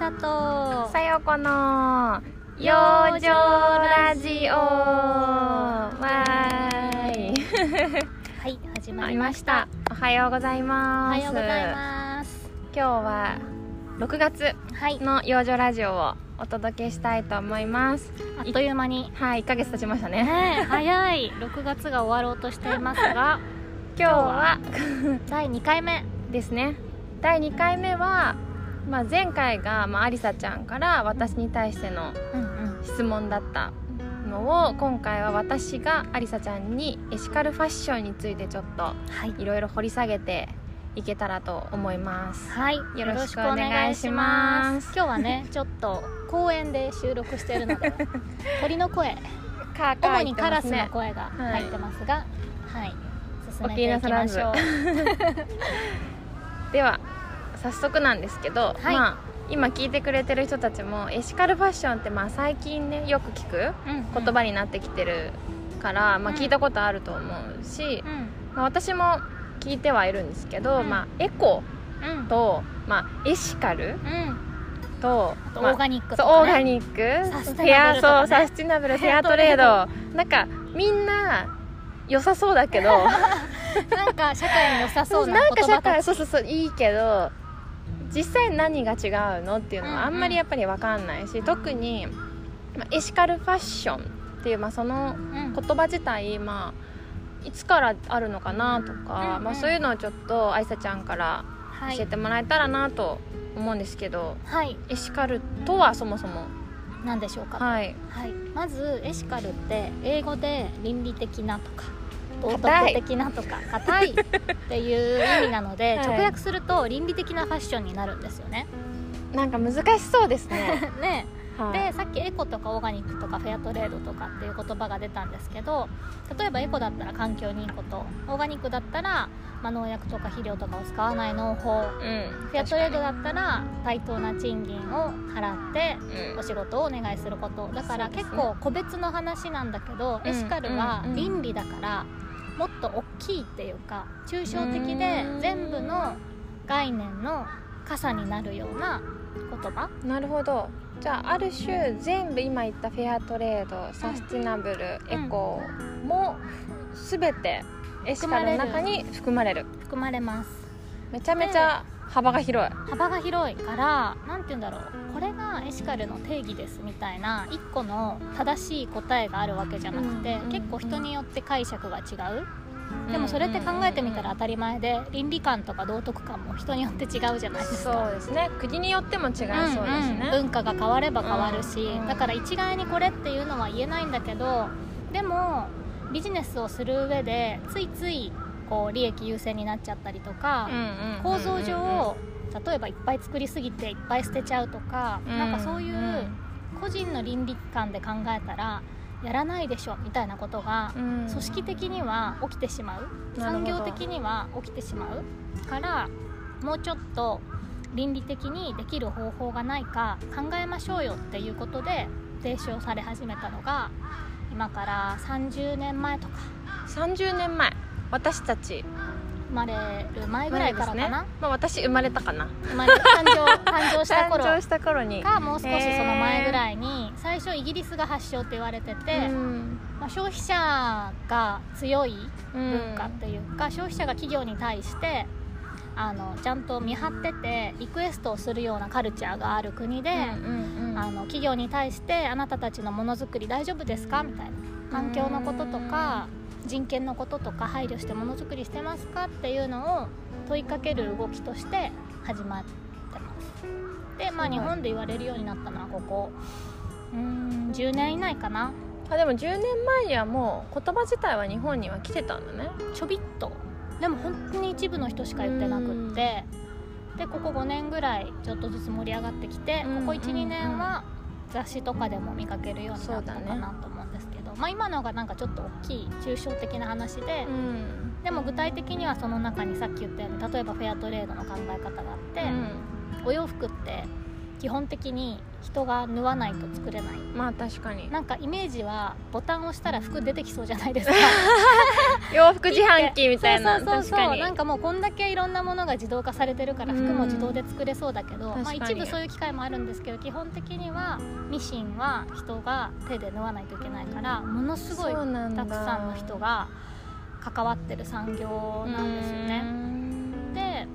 さとさよこの。養生ラジオ。わーい。はい。始まありました。たおはようございおます。はようございます。今日は6月はい。の養生ラジオをお届けしたいと思います。あっという間に。はい1ヶ月経ちましたね。ねえ早い。6月が終わろうとしていますが。今日は第2回目。ですね。第2回目は、まあ、前回が、まあ、アリサちゃんから私に対しての質問だったのを今回は私がアリサちゃんにエシカルファッションについてちょっとはい。いろいろ掘り下げていけたらと思います。はい、よよろしくお願いしまます。す今日はね ちょっと公園で収録しているので 鳥の声。カーカー主にカラスの声が入ってますがはい、進めお気ていきましょう。では早速なんですけど、はい。まあ今聞いてくれてる人たちもエシカルファッションってまあ最近ねよく聞くうん言葉になってきてるから、まあ、うん。聞いたことあると思うし、うん。まあ、私も聞いてはいるんですけど、うん。まあ、エコうん。と、まあ、エシカルうん。とあとオまあーガニックね。オーガニック。サステナブルね。サスティナブルフェアトレード。なんかみんな良さそうだけど。なんか社会に良さそうな なんか社言葉たち会そうそうそういいけど実際何が違うのっていうのはあんまりやっぱり分かんないし、特に、まあ、エシカルファッションっていう、まあ、そのうん。言葉自体、まあ、いつからあるのかなとか、まあ、そういうのをちょっとあいさちゃんからはい。教えてもらえたらなと思うんですけど、はい。エシカルとはそもそも何でしょうかはい。はい、まずエシカルって英語で倫理的なとか道徳的なとか硬い。っていう意味なので、はい。直訳すると倫理的なファッションになるんですよね。なんか難しそうですね、ね。はい、でさっきエコとかオーガニックとかフェアトレードとかっていう言葉が出たんですけど例えばエコだったら環境にいいことオーガニックだったら、まあ、農薬とか肥料とかを使わない農法うん、フェアトレードだったら対等な賃金を払ってうん。お仕事をお願いすること。だから結構個別の話なんだけど、うんエシカルはうんうん。倫理だからもっと大きいっていうか抽象的でうん。全部の概念の傘になるような言葉。なるほど。じゃあある種全部今言ったフェアトレードサスティナブル、エコも全てエシカルの中に含まれる。含まれます。めちゃめちゃ幅が広い。幅が広いから何て言うんだろう。これがエシカルの定義ですみたいな一個の正しい答えがあるわけじゃなくて、うん。結構人によって解釈が違う。でもそれって考えてみたら当たり前で倫理観とか道徳観も人によって違うじゃないですか。そうですね。国によっても違いそうですうんうん。ね、文化が変われば変わるし、うん。だから一概にこれっていうのは言えないんだけどでもビジネスをする上でついついこう利益優先になっちゃったりとか、うんうんうん構造上例えばいっぱい作りすぎていっぱい捨てちゃうとか、うん。なんかそういう個人の倫理観で考えたらやらないでしょみたいなことがうん。組織的には起きてしまう。なるほど。産業的には起きてしまうからもうちょっと倫理的にできる方法がないか考えましょうよっていうことで提唱され始めたのが今から30年前とか。30年前私たち。生まれる前ぐらいからかな、ね。まあ、私生まれたかな。生まれ誕生 誕生した頃誕生した頃に。かもう少しその前ぐらいに最初イギリスが発祥って言われてて、うん。まあ、消費者が強い文化っていうか、消費者が企業に対してあのちゃんと見張っててリクエストをするようなカルチャーがある国で、うんうんうん。あの企業に対してあなたたちのものづくり大丈夫ですか？みたいな。環境のこととか人権のこととか配慮してものづくりしてますかっていうのを問いかける動きとして始まってます。でまあ日本で言われるようになったのはここ。うーん10年以内かなあでも10年前にはもう言葉自体は日本には来てたんだね。ちょびっと。でも本当に一部の人しか言ってなくって。でここ5年ぐらいちょっとずつ盛り上がってきてうんここ12年は雑誌とかでも見かけるようになったのかなと思うまあ、今のがなんかちょっと大きい抽象的な話で、うん。でも具体的にはその中にさっき言ったように例えばフェアトレードの考え方があって、お洋服って基本的に人が縫わないと作れない。まあ確かに。なんかイメージはボタンを押したら服出てきそうじゃないですか 洋服自販機みたいな。そうそうなんかもうこんだけいろんなものが自動化されてるから服も自動で作れそうだけど、まあ、一部そういう機会もあるんですけど基本的にはミシンは人が手で縫わないといけないからものすごいたくさんの人が関わってる産業なんですよね。で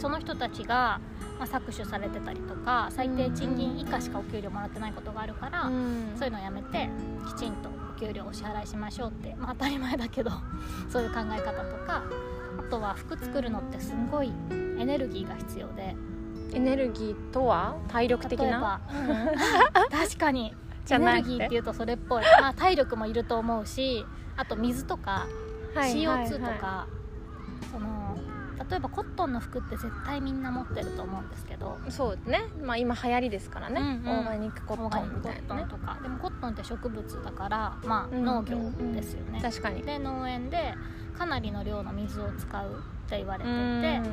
その人たちが、まあ、搾取されてたりとか最低賃金以下しかお給料もらってないことがあるから、うん。そういうのをやめてきちんとお給料をお支払いしましょうって、まあ、当たり前だけど そういう考え方とかあとは服作るのってすんごいエネルギーが必要で。エネルギーとは？体力的な？ば、確かに。エネルギーっていうとそれっぽい、まあ、体力もいると思うしあと水とかはいはいはい。CO2 とか、その例えばコットンの服って絶対みんな持ってると思うんですけど。そうね。まあ今流行りですからね、うんうん。オーガニックコットンみたいなね。とかでもコットンって植物だからまあうん農業ですよね、確かに。で農園でかなりの量の水を使うって言われてうてん。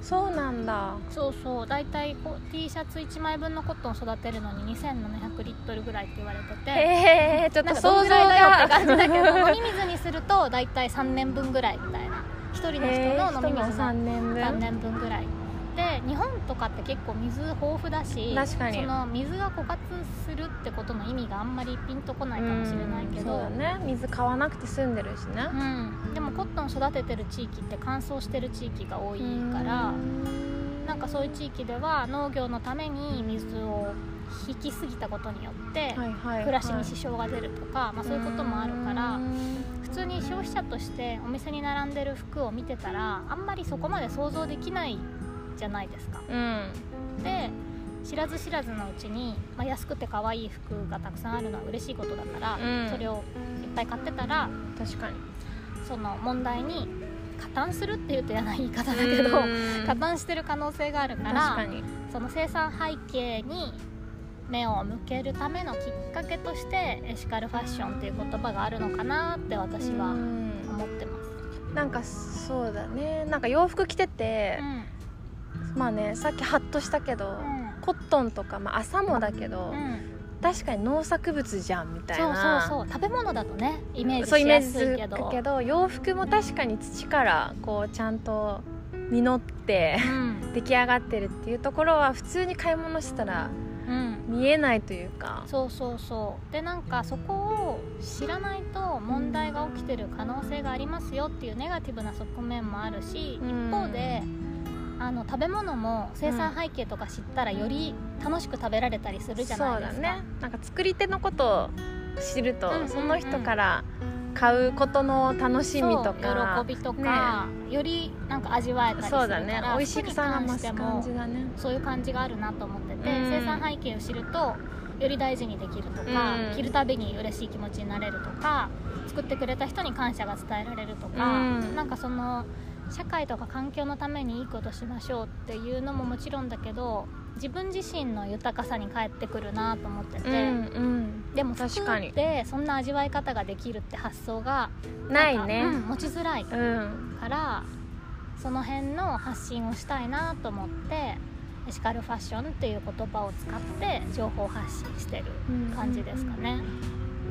そうなんだ。そうそう。大体こう T シャツ1枚分のコットンを育てるのに2700リットルぐらいって言われてて。へえちょっと想像ぐらいだよって感じだけどが。飲み水にすると大体3年分ぐらいみたいな1人の人の飲み水3の年分。3年分ぐらい。で日本とかって結構水豊富だしその水が枯渇するってことの意味があんまりピンとこないかもしれないけど、うんそうだね。水買わなくて済んでるしね。うん、でもコットン育ててる地域って乾燥してる地域が多いからなんかそういう地域では農業のために水を引きすぎたことによって暮らしに支障が出るとか、まあ、そういうこともあるからうん普通に消費者としてお店に並んでる服を見てたらあんまりそこまで想像できないじゃないですか。うん。で知らず知らずのうちに、まあ、安くて可愛い服がたくさんあるのは嬉しいことだから、うん。それをいっぱい買ってたら確かに。その問題に加担するっていうと嫌な言い方だけどうん。加担してる可能性があるか確らその生産背景に目を向けるためのきっかけとしてエシカルファッションっていう言葉があるのかなって私はうん。思ってます。なんかそうだね。なんか洋服着ててう、ん。まあねさっきハッとしたけど、コットンとか、まあ、朝もだけど、うんうん確かに農作物じゃんみたいそうなそうそう食べ物だとねイメージしやすいけど。けど洋服も確かに土からこうちゃんと実ってうん。出来上がってるっていうところは普通に買い物したらうん。見えないというか。そうそうそう。でなんかそこを知らないと問題が起きてる可能性がありますよっていうネガティブな側面もあるし、うん。一方であの食べ物も生産背景とか知ったらより楽しく食べられたりするじゃないですか、そうだね。なんか作り手のことを知ると、うんうんうん。その人から買うことの楽しみとか喜びとか、よりなんか味わえたりするからそうだね。美味しさが増す感じだねそういう感じがあるなと思ってて、うん生産背景を知るとより大事にできるとか、うん着るたびに嬉しい気持ちになれるとか作ってくれた人に感謝が伝えられるとか、うん。なんかその社会とか環境のためにいいことしましょうっていうのももちろんだけど自分自身の豊かさに返ってくるなと思ってて、うんうん。でも服確かに。ってそんな味わい方ができるって発想がないんかうんね持ちづらいうん。からその辺の発信をしたいなと思ってエシカルファッションっていう言葉を使って情報発信してる感じですかね。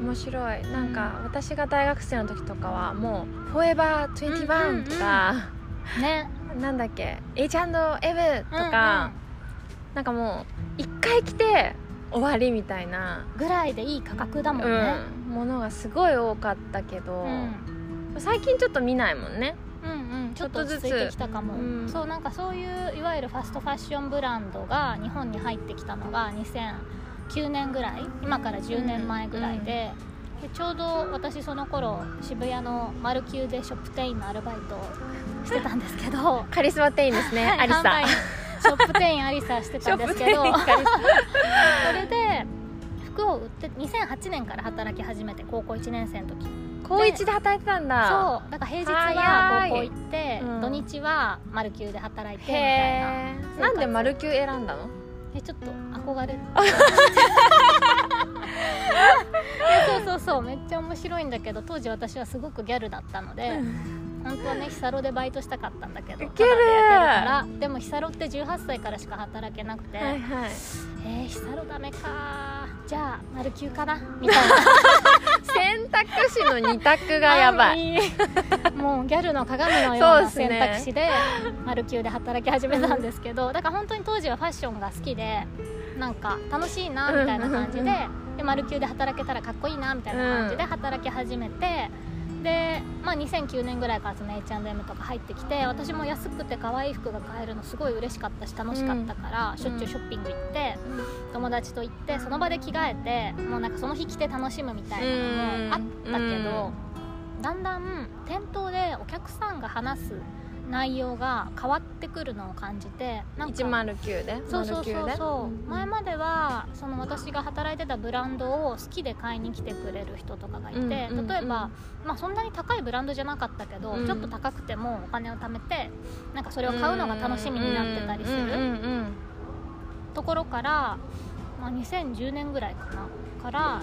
面白い。なんか私が大学生の時とかはもう「フォーエバー21」とか、ね。なんだっけ「H&M」とか、なんかもう一回着て終わりみたいな、ぐらいでいい価格だもんね。うん。ものがすごい多かったけど、うん。最近ちょっと見ないもんね。うんうん、ちょっと落ち着いてきたかも、うん。そうなんかそういういわゆるファストファッションブランドが日本に入ってきたのが2009年ぐらい今から10年前ぐらいで,、でちょうど私その頃渋谷のマルキューでショップ店員のアルバイトをしてたんですけど カリスマ店員ですね、はいアリサ。ショップ店員アリサしてたんですけどそれで服を売って2008年から働き始めて高校1年生の時。高一で働いてたんだ。そうだから平日は高校行って、うん。土日はマルキューで働いてみたいへななんでマルキュー選んだの？えちょっと憧れる。そうそうそうめっちゃ面白いんだけど当時私はすごくギャルだったので、本当はねヒサロでバイトしたかったんだけどウケるタダでやってるからでもヒサロって18歳からしか働けなくて、はいはい。えー、ヒサロダメかじゃあマルキューかな？みたいな。選 択肢の二択がやばい。いもうギャルの鏡のような選択肢でマルキューで働き始めたんですけどだから本当に当時はファッションが好きでなんか楽しいなみたいな感じで,、でマルキューで働けたらかっこいいなみたいな感じで働き始めて、で、まあ、2009年ぐらいからその H&M とか入ってきて私も安くて可愛い服が買えるのすごい嬉しかったし楽しかったから、しょっちゅうショッピング行って友達と行ってその場で着替えてもうなんかその日着て楽しむみたいなのもあったけど、だんだん店頭でお客さんが話す内容が変わってくるのを感じてなんか109で？そうそうそうそう。09で？前まではその私が働いてたブランドを好きで買いに来てくれる人とかがいて、例えば、まあ、そんなに高いブランドじゃなかったけど、うん。ちょっと高くてもお金を貯めてなんかそれを買うのが楽しみになってたりするところから、まあ、2010年ぐらいかなから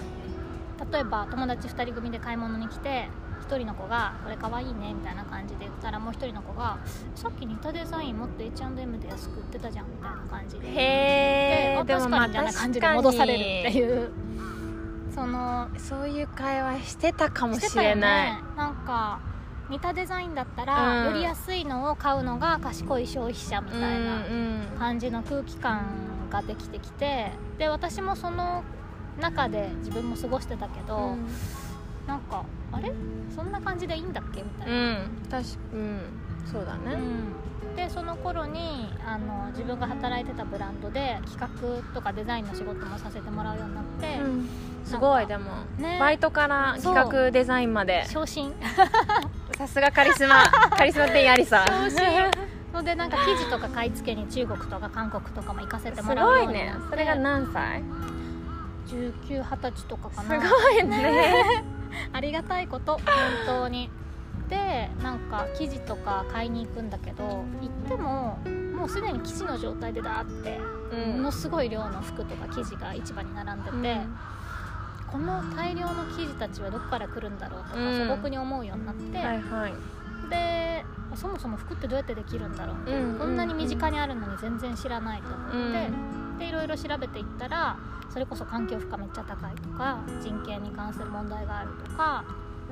例えば友達2人組で買い物に来て1人の子が「これかわいいね」みたいな感じで言ったらもう1人の子が「さっき似たデザインもっと H&M で安く売ってたじゃん」みたいな感じで。へでえあ確かにみたいな感じで戻されるっていう。そのそういう会話してたかもしれない、ね。なんか似たデザインだったら、うん。より安いのを買うのが賢い消費者みたいなうんうん感じの空気感ができてきてで私もその中で自分も過ごしてたけど、なんかあれ？そんな感じでいいんだっけ？みたいな、うん。確かうん。そうだね、うん。でその頃にあの自分が働いてたブランドで企画とかデザインの仕事もさせてもらうようになって、うん。すごいでも、ね。バイトから企画デザインまで。昇進。さすがカリスマ。カリスマ店員ありさ。昇進。のでなんか生地とか買い付けに中国とか韓国とかも行かせてすもらうごいねようになって。それが何歳？19、20歳とかかすなごいね ありがたいこと本当に。でなんか生地とか買いに行くんだけど行ってももうすでに生地の状態でだーってうん。ものすごい量の服とか生地が市場に並んでて、この大量の生地たちはどこから来るんだろうとかうん。素朴に思うようになって、はいはい。でそもそも服ってどうやってできるんだろうみたいな、うんこんなに身近にあるのに全然知らないと思って、でいろいろ調べていったらそれこそ環境負荷めっちゃ高いとか人権に関する問題があるとか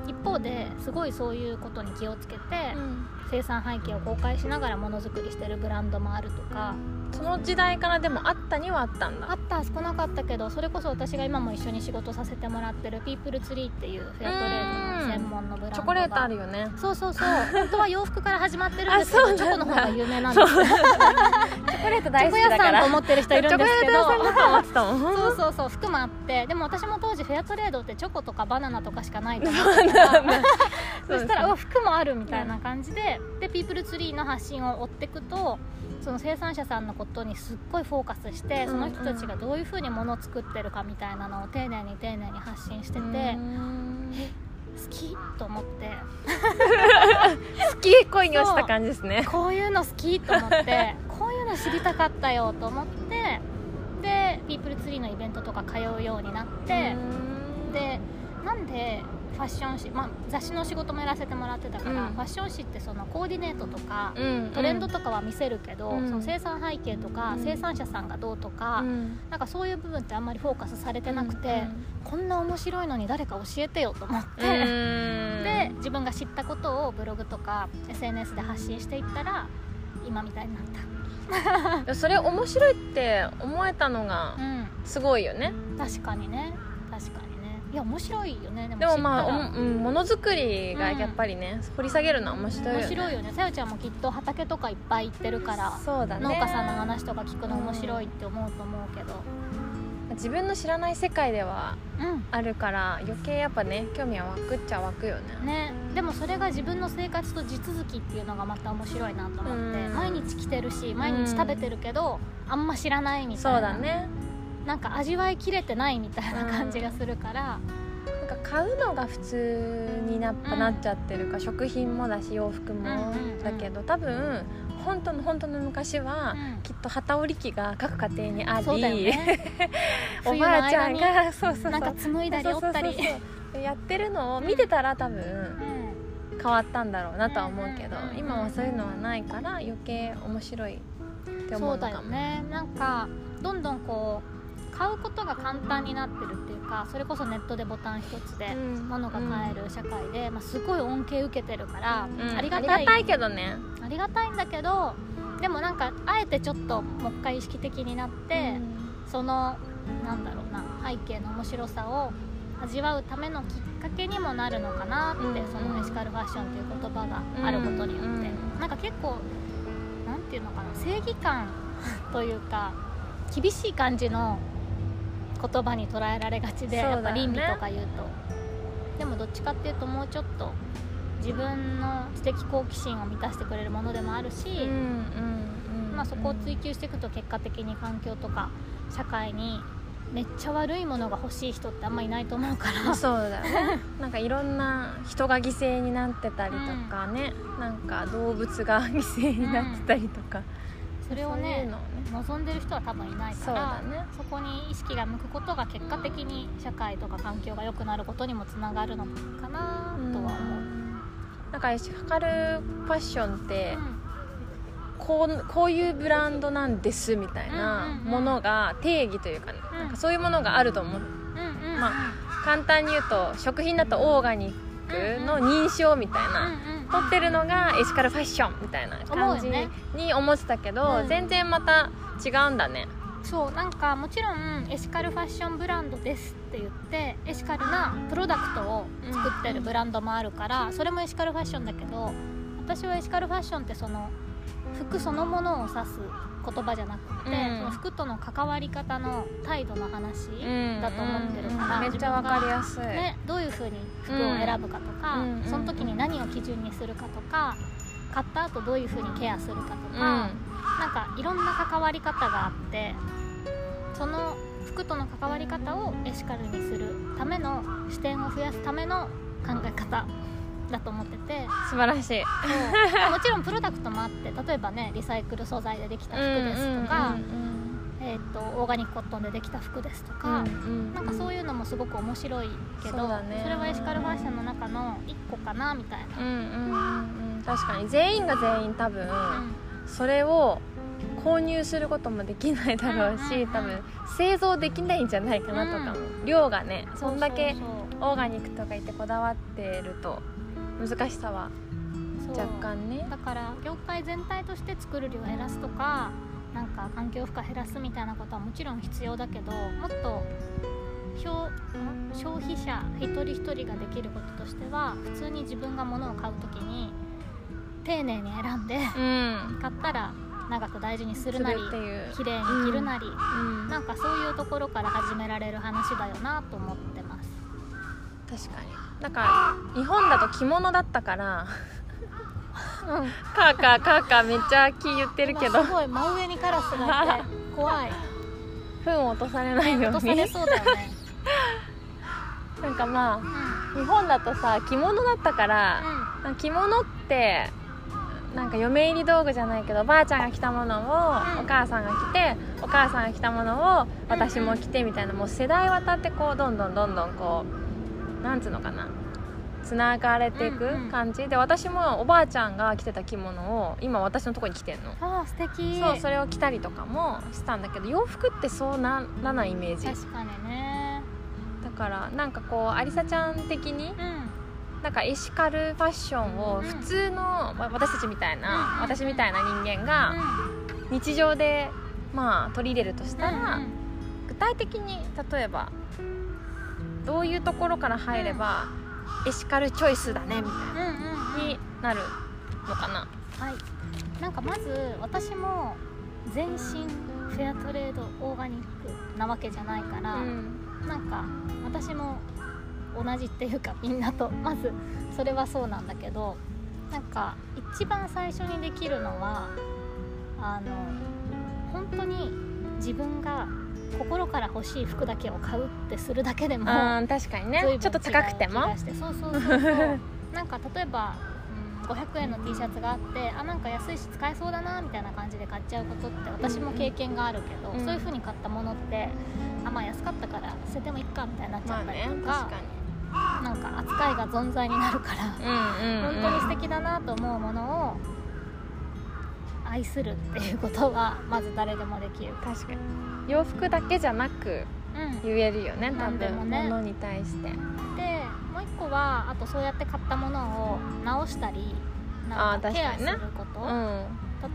一方ですごいそういうことに気をつけて、うん。生産背景を公開しながらものづくりしてるブランドもあるとかその時代からでもあったにはあったんだ。あった少なかったけどそれこそ私が今も一緒に仕事させてもらってるピープルツリーっていうフェアトレードの専門のブランドが。チョコレートあるよね。そうそうそう。本当は洋服から始まってるんですけどチョコの方が有名なんです。よチョコレートチ大好ョコ屋さんきだからと思ってる人いるんですけど。そうそうそう。服もあって。でも私も当時フェアトレードってチョコとかバナナとかしかないと思ってた。からそしたらうわ服もあるみたいな感じで。でピープルツリーの発信を追っていくとその生産者さんのことにすっごいフォーカスしてその人たちがどういうふうに物を作ってるかみたいなのを丁寧に丁寧に発信しててきと思って。好き恋に落ちた感じですね。こういうの好きと思って こういうの知りたかったよと思ってでピープルツリーのイベントとか通うようになってでなんでファッション誌、まあ、雑誌の仕事もやらせてもらってたから、うん。ファッション誌ってそのコーディネートとか、うんトレンドとかは見せるけど、うん。その生産背景とか、うん。生産者さんがどうとか、うん。なんかそういう部分ってあんまりフォーカスされてなくて、こんな面白いのに誰か教えてよと思って、うん。で自分が知ったことをブログとか SNS で発信していったら今みたいになった。それ面白いって思えたのがうん。すごいよね。確かにね。確かに。ねいや面白いよねでもでもまあうんものづくりがやっぱりね、掘り下げるのは面白いよね。面白いよね。さよちゃんもきっと畑とかいっぱい行ってるから、そうだね。農家さんの話とか聞くの面白いって思うと思うけど。自分の知らない世界ではうん。あるから余計やっぱね興味は湧くっちゃ湧くよね。ね。でもそれが自分の生活と地続きっていうのがまた面白いなと思って。うん。毎日来てるし毎日食べてるけどあんま知らないみたそいうなだねなんか味わいきれてないみたいな感じがするから。なんか買うのが普通になうんなっちゃってるから、食品もだし洋服も。うんうんうんだけど多分本当の本当の昔は、うん。きっと機織り機が各家庭にあり。ね。おばあちゃんが そうそうそう。なんか紡いだり折ったりそうそう。そうそうやってるのを見てたら多分うん。変わったんだろうなとは思うけどうんうんうん今はそういうのはないから余計面白いって思そううだのかも。よね。なんかどんどんこう買うことが簡単になってるっていうかそれこそネットでボタン一つでうん。物が買える社会で、まあ、すごい恩恵受けてるから、うん。ありがたい。けどね。ありがたいんだけどでもなんかあえてちょっともう一回意識的になって、そのなんだろうな背景の面白さを味わうためのきっかけにもなるのかなって、うん。そのエシカルファッションっていう言葉があることによって、うん。なんか結構なんていうのかな正義感というか 厳しい感じの言葉に捉えられがちで、ね。やっぱ倫理とか言うと。でもどっちかっていうともうちょっと自分の知的好奇心を満たしてくれるものでもあるし、うんうんうんまあ、そこを追求していくと結果的に環境とか社会にめっちゃ悪いものが欲しい人ってあんまいないと思うから。そうだよね。なんかいろんな人が犠牲になってたりとかね、なんか動物が犠牲になってたりとか、それをねね望んでる人は多分いないかそうらだね。そこに意識が向くことが結果的に社会とか環境が良くなることにもつながるのかなとは思う、なんかエシカルファッションってうん。こうこういうブランドなんですみたいなうんうんうん。ものが定義というか,、うん。なんかそういうものがあると思う。うんうんま簡単に言うと食品だとオーガニックの認証みたいな、うんうん取ってるのがエシカルファッションみたいな感じに思ってたけど、うん。全然また違うんだね。そうなんかもちろんエシカルファッションブランドですって言ってエシカルなプロダクトを作ってるブランドもあるからそれもエシカルファッションだけど私はエシカルファッションってその服そのものを指す言葉じゃなくて、うん。その服との関わり方の態度の話だと思ってるから、うん。めっちゃわかりやすい、ね、どういうふうに服を選ぶかとか、うん。その時に何を基準にするかとか買った後どういうふうにケアするかとか、うん。なんかいろんな関わり方があってその服との関わり方をエシカルにするための視点を増やすための考え方だと思ってて。素晴らしい。もちろんプロダクトもあって例えばねリサイクル素材でできた服ですとか、えー、とオーガニックコットンでできた服ですとか、なんかそういうのもすごく面白いけどそれはエシカルファッションの中の一個かなみたいな、うんうんうん。うん確かに全員が全員多分、うん。それを購入することもできないだろうし、うんうんうん多分製造できないんじゃないかなとかも、量がねそんだけオーガニックとか言ってこだわってると難しさは若干ね。だから業界全体として作る量を減らすとかなんか環境負荷減らすみたいなことはもちろん必要だけどもっと消費者一人一人ができることとしては普通に自分が物を買う時に丁寧に選んでうん。買ったら長く大事にすするるなり綺麗に着るなり、うん、なんかそういうところから始められる話だよなと思ってます確かに。なんか日本だと着物だったから。うん。カーカーカーカーめっちゃ気言ってるけど。今すごい真上にカラスがいて 怖い。糞を落とされないように。落とされそうだよね。なんかまうん。あ日本だとさ着物だったから、う着物ってなんか嫁入り道具じゃないけどおばあちゃんが着たものをうん。お母さんが着てお母さんが着たものを私も着てみたいなもう世代渡ってこうどんどんどんどんこうなんつうのかな？つながれていくうんうん。感じ？で私もおばあちゃんが着てた着物を今私のとこに着てんの。ああ素敵。そうそれを着たりとかもしたんだけど洋服ってそうならないイメージ。確かにね。だからなんかこうありさちゃん的にうん。なんかエシカルファッションを普通の、まあ私たちみたいな、うん私みたいな人間が日常でまあ取り入れるとしたら、具体的に例えばどういうところから入れば、エシカルチョイスだねみたいうんうんうんなうん。になるのかな、はい。なんかまず私も全身フェアトレードオーガニックなわけじゃないから、うん。なんか私も同じっていうかみんなと まずそれはそうなんだけどなんか一番最初にできるのはあの本当に自分が心から欲しい服だけを買うってするだけでも確かにね。ちょっと高くても。そうそうそうそう。なんか例えば、うん、500円の T シャツがあってあなんか安いし使えそうだなみたいな感じで買っちゃうことって私も経験があるけど、うんそういう風に買ったものってあまあ安かったから捨ててもいいかみたいになっちまあゃったりねとか,、確かなんか扱いが存在になるから、にうんうん、うん、本当に素敵だなと思うものを愛するっていうことはまず誰でもできる。確かに。洋服だけじゃなくうん。言えるよね多なんで分もね。物に対して。でもう一個はあとそうやって買ったものを直したりなんかケアすること、うん。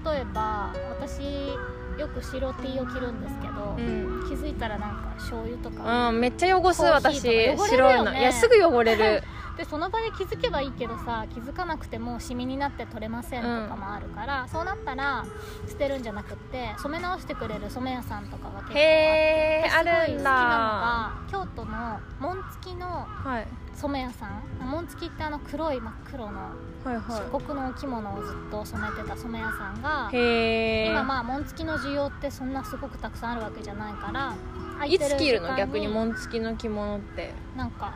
例えば私よく白 T を着るんですけど、うん。気づいたらなんか醤油とか、うん、めっちゃ汚す私ヒーとか汚れる白いの。いやすぐ汚れるでその場で気づけばいいけどさ気づかなくてもシミになって取れませんとかもあるから、そうなったら捨てるんじゃなくって染め直してくれる染め屋さんとかが結構あるんすごい好きなのだが京都の紋付きのはい。染め屋さん。紋付きってあの黒い真っ黒のはい漆は黒のお着物をずっと染めてた染め屋さんが今まあ紋付きの需要ってそんなすごくたくさんあるわけじゃないからいつ着るの？逆に紋付きの着物って。なんか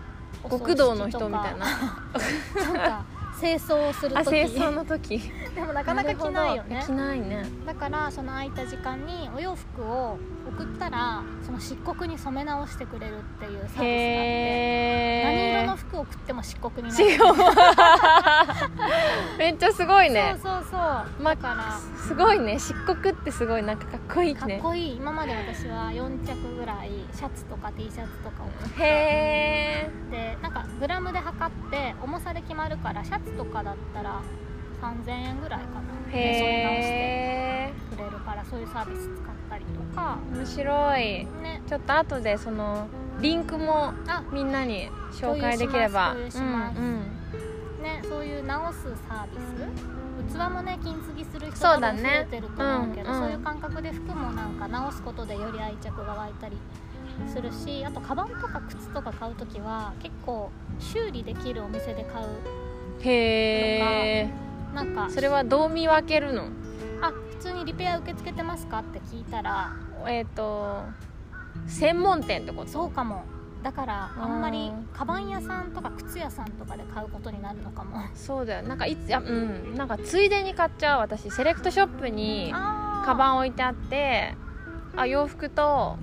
極道の人みたいな。なんか清掃をするあ時清掃の時。でもなかなか着ないよね。着ないね。だからその空いた時間にお洋服を送ったらその漆黒に染め直してくれるっていうサービスがあって何色の服を送っても漆黒になる。めっちゃすごいね。そうそうそう。まだから。すごいね。漆黒ってすごい。なんかかっこいいかっねこいい。今まで私は4着ぐらいシャツとか T シャツとかを送って。へえでなんかグラムで測って重さで決まるからシャツとかだったら3000円ぐらいかな。で染め直してへえくれるからそういうサービス使ったりとか。面白い。ね。ちょっと後でそのリンクもあみんなに紹介できれば。ねそういう直すサービス。器もね金継ぎする人そうだね。多分増えてると思うけどうんうん。そういう感覚で服もなんか直すことでより愛着が湧いたりするしあとカバンとか靴とか買う時は結構修理できるお店で買うへえなんか。それはどう見分けるの？あ普通にリペア受け付けてますかって聞いたら。えっ、と専門店ってこと？そうかも。だからあんまりうんカバン屋さんとか靴屋さんとかで買うことになるのかも。そうだよ。なんかいついやうん。なんかついでに買っちゃう私。セレクトショップにあー。カバン置いてあってあ洋服と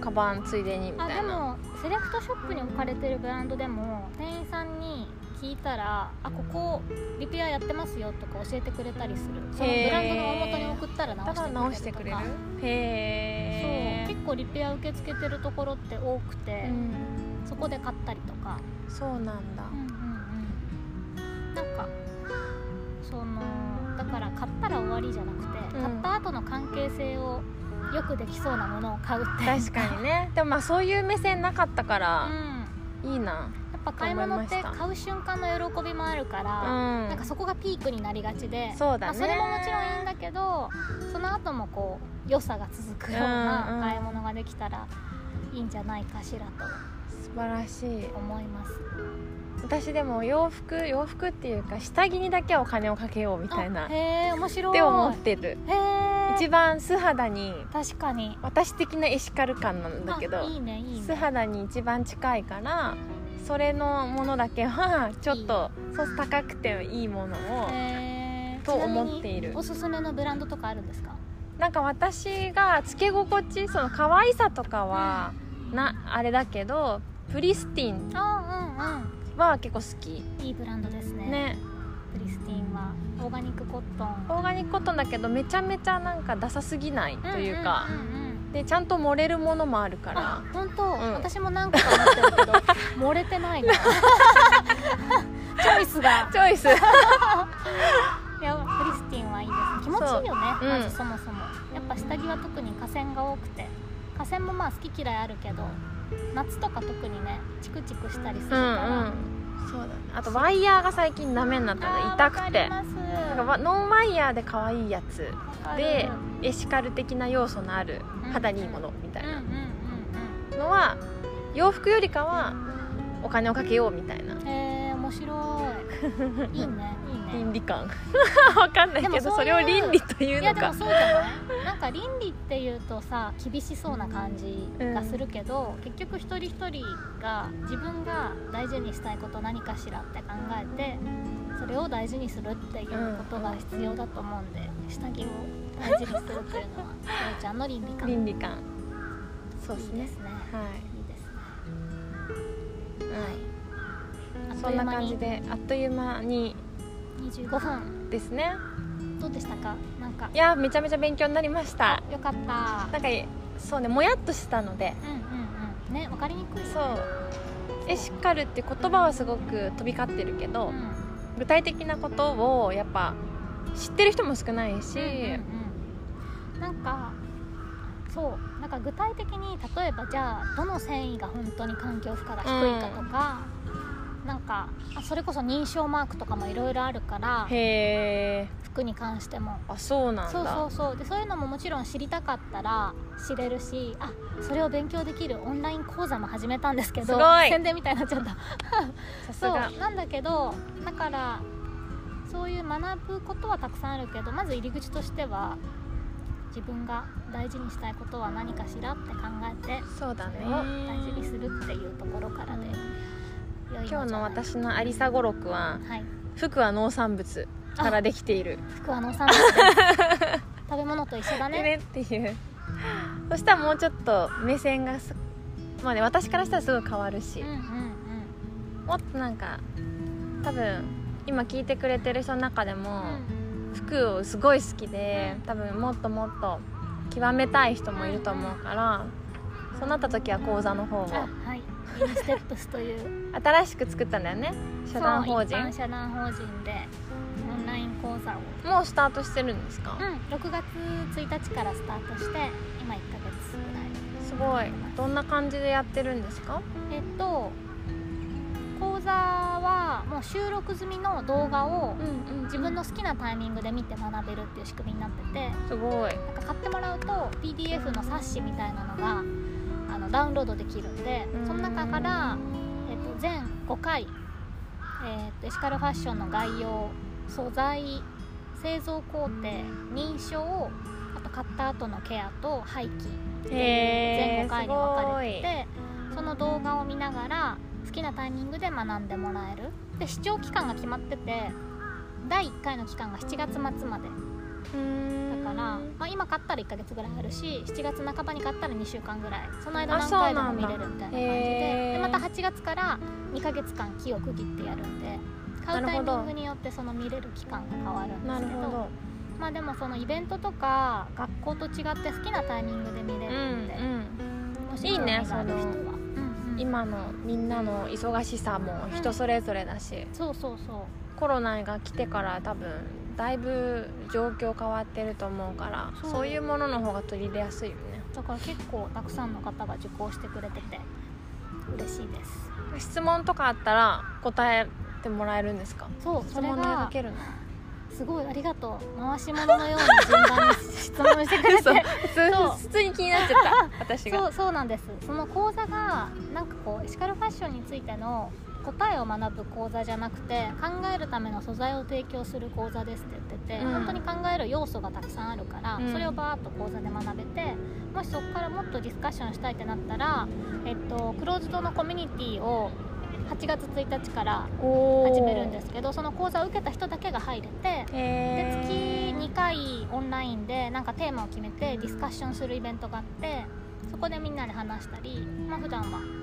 カバンついでにみあでたいな。もセレクトショップに置かれてるブランドでも店員さんに聞いたら「あここリペアやってますよ」とか教えてくれたりする。そのブランドの大元に送ったら直直ししててくれるくれる？とかへえそう。結構リペア受け付けてるところって多くて、うん。そこで買ったりとか。そうなんだ。うんうんうん。なんかそのだから買ったら終わりじゃなくて、うん。買った後の関係性をよくできそうなものを買うって。確かにね。でもまあそういう目線なかったかうら、ん。いいな。やっぱ買い物って買う瞬間の喜びもあるから、うん。なんかそこがピークになりがちでそうだね。まあ、それももちろんいいんだけどその後もこう良さが続くような買い物ができたらいいんじゃないかしらと素晴らしい。思います。私でも洋服洋服っていうか下着にだけはお金をかけようみたいな。へえ面白い。て思ってる。一番素肌に確かに。私的なエシカル感なんだけどあいいねいいね。素肌に一番近いからそれのものだけはちょっとそう高くていいものをと思っている。おすすめのブランドとかあるんですか？なんか私がつけ心地その可愛さとかはなあれだけどプリスティンあは結構好き。うんうんいいブランドですね。ね。プリスティンは。オーガニックコットン。オーガニックコットンだけどめちゃめちゃなんかダサすぎないというか、んんうんうんでちゃんと漏れるものもあるかあら本当、ん。私も何個か持ってるけど 漏れてないな。チョイスが。チョイス。い。やプリスティンはいいです。ね気持ちいいよねまずそもそも、やっぱ下着は特に河川が多くて。河川もまあ好き嫌いあるけど夏とか特にねチクチクしたりするうんから、うんそうだね。あとワイヤーが最近ダメになったの痛くて。なんかわノンワイヤーで可愛いやつでエシカル的な要素のある肌にいいものみたいな。のは洋服よりかはお金をかけようみたいな。うんへえ面白い。いいねね倫理観。わかんないけどそれを倫理といういやでものかそうじゃない？なんか倫理っていうとさ厳しそうな感じがするけど、結局一人一人が自分が大事にしたいこと何かしらって考えてそれを大事にするっていうことが必要だと思うんで、下着を大事にするというのはようちゃんの倫理観。倫理観。そうですね。いいですね。はい。いいですね。うん。あっそんな感じであっという間に25分。ですね。どうでしたか？なんか。いやめちゃめちゃ勉強になりました。よかった。なんかそうねもやっとしたので。うんうんうん。ねわかりにくいそう。エシカルって言葉はすごく飛び交ってるけど、うん。具体的なことをやっぱ知ってる人も少ないし、うんうんうん。なんかそう。なんか具体的に例えばじゃあどの繊維が本当に環境負荷が低いかとか、なんかあそれこそ認証マークとかもいろいろあるからへえ服に関しても。あそうなんだ。そうそうそう。でそういうのももちろん知りたかったら知れるしあそれを勉強できるオンライン講座も始めたんですけどすごい。宣伝みたいになっちゃった。そうがなんだけどだからそういう学ぶことはたくさんあるけどまず入り口としては自分が大事にしたいことは何かしらって考えてそうだね。それを大事にするっていうところからで今日の私のありさ語録ははい。服は農産物からできている。服は農産物。食べ物と一緒だね。ねっていう。そしたらもうちょっと目線がすまあね私からしたらすごい変わるし、うんうんうん。もっとなんか多分今聞いてくれてる人の中でも、服をすごい好きで多分もっともっと極めたい人もいると思うからそうなった時は講座の方をあはいミニステップスという。新しく作ったんだよね？社団法人？社団法人でオンライン講座を。もうスタートしてるんですか、うん6月1日からスタートして今1ヶ月ぐらい。すごい。どんな感じでやってるんですか？えっと講座はもう収録済みの動画を自分の好きなタイミングで見て学べるっていう仕組みになってて。すごい。なんか買ってもらうと PDF の冊子みたいなのがあのダウンロードできるんでうん。その中から、えっと、全5回、えっとエシカルファッションの概要素材製造工程認証あと買った後のケアと廃棄って全5回に分かれててその動画を見ながら好きなタイミングで学んでもらえる。で視聴期間が決まってて第1回の期間が7月末までだから、まあ、今買ったら1ヶ月ぐらいあるし7月半ばに買ったら2週間ぐらい。その間あ何回でも見れるみたいな感じででまた8月から2ヶ月間期を区切ってやるんで買うタイミングによってその見れる期間が変わるんですけどまあでもそのイベントとか学校と違って好きなタイミングで見れうんるん。で、もしいいねそのうん。うん今のみんなの忙しさも人それぞれだし、そうそうそう。コロナが来てから多分だいぶ状況変わってると思うからそう。いうものの方が取り入れやすいよね。だから結構たくさんの方が受講してくれてて嬉しいです。質問とかあったら答えてもらえるんですか？そうそれがけるの？すごいありがとう。回し物のように順番に質問してくれて。普通に気になっちゃった私が。そうそうなんです。その講座がなんかこうエシカルファッションについての答えを学ぶ講座じゃなくて考えるための素材を提供する講座ですって言ってて、うん。本当に考える要素がたくさんあるから、うん。それをバーッと講座で学べてもしそこからもっとディスカッションしたいってなったら、えっと、クローズドのコミュニティを8月1日から始めるんですすけどその講座を受けた人だけが入れてでへ月ー2回オンラインでなんかテーマを決めてディスカッションするイベントがあってそこでみんなで話したりまあ普段は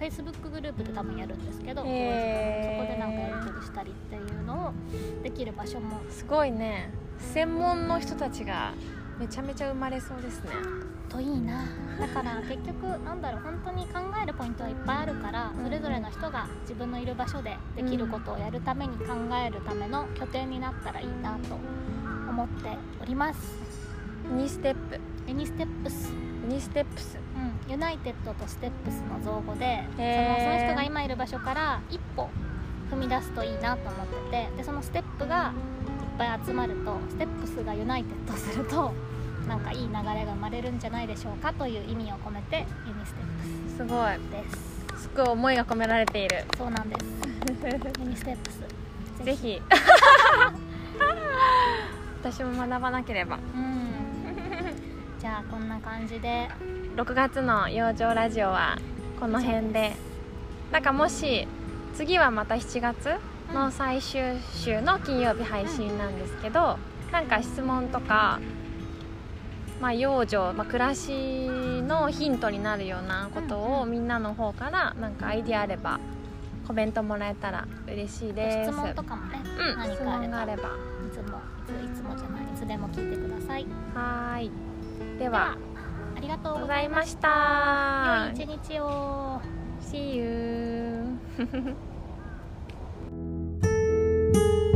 あの Facebook グループで多分やるんですけど、へー。そこでなんかやり取りしたりっていうのをできる場所も。すごいね。専門の人たちがめちゃめちゃ生まれそうですね。といいな。だから 結局なんだろう本当に考えるポイントはいっぱいあるからそれぞれの人が自分のいる場所でできることをやるために考えるための拠点になったらいいなと思っております。ユニステップ。ユニステップス。ユニステップス。うん、 united と steps の造語でそのその人が今いる場所から一歩踏み出すといいなと思っててでそのステップがいっぱい集まると steps が united するとなんかいい流れが生まれるんじゃないでしょうかという意味を込めてユニステッすごい。プスです。すごい思いが込められている。そうなんです。ユニステップス。ぜひ。私も学ばなければ。うんじゃあこんな感じで。6月の養生ラジオはこの辺で。なんかもし次はまた7月の最終週の金曜日配信なんですけど、なんか質問とか、まあ、養生、まあ、暮らしのヒントになるようなことをうんうん。みんなの方からなんかアイディアあればコメントもらえたら嬉しいです。質問とかもねうん、何質かあれば。問があれば。いつでいつもじゃないいつでも聞いてください。はーいではありがとうございました。良い一日を。See you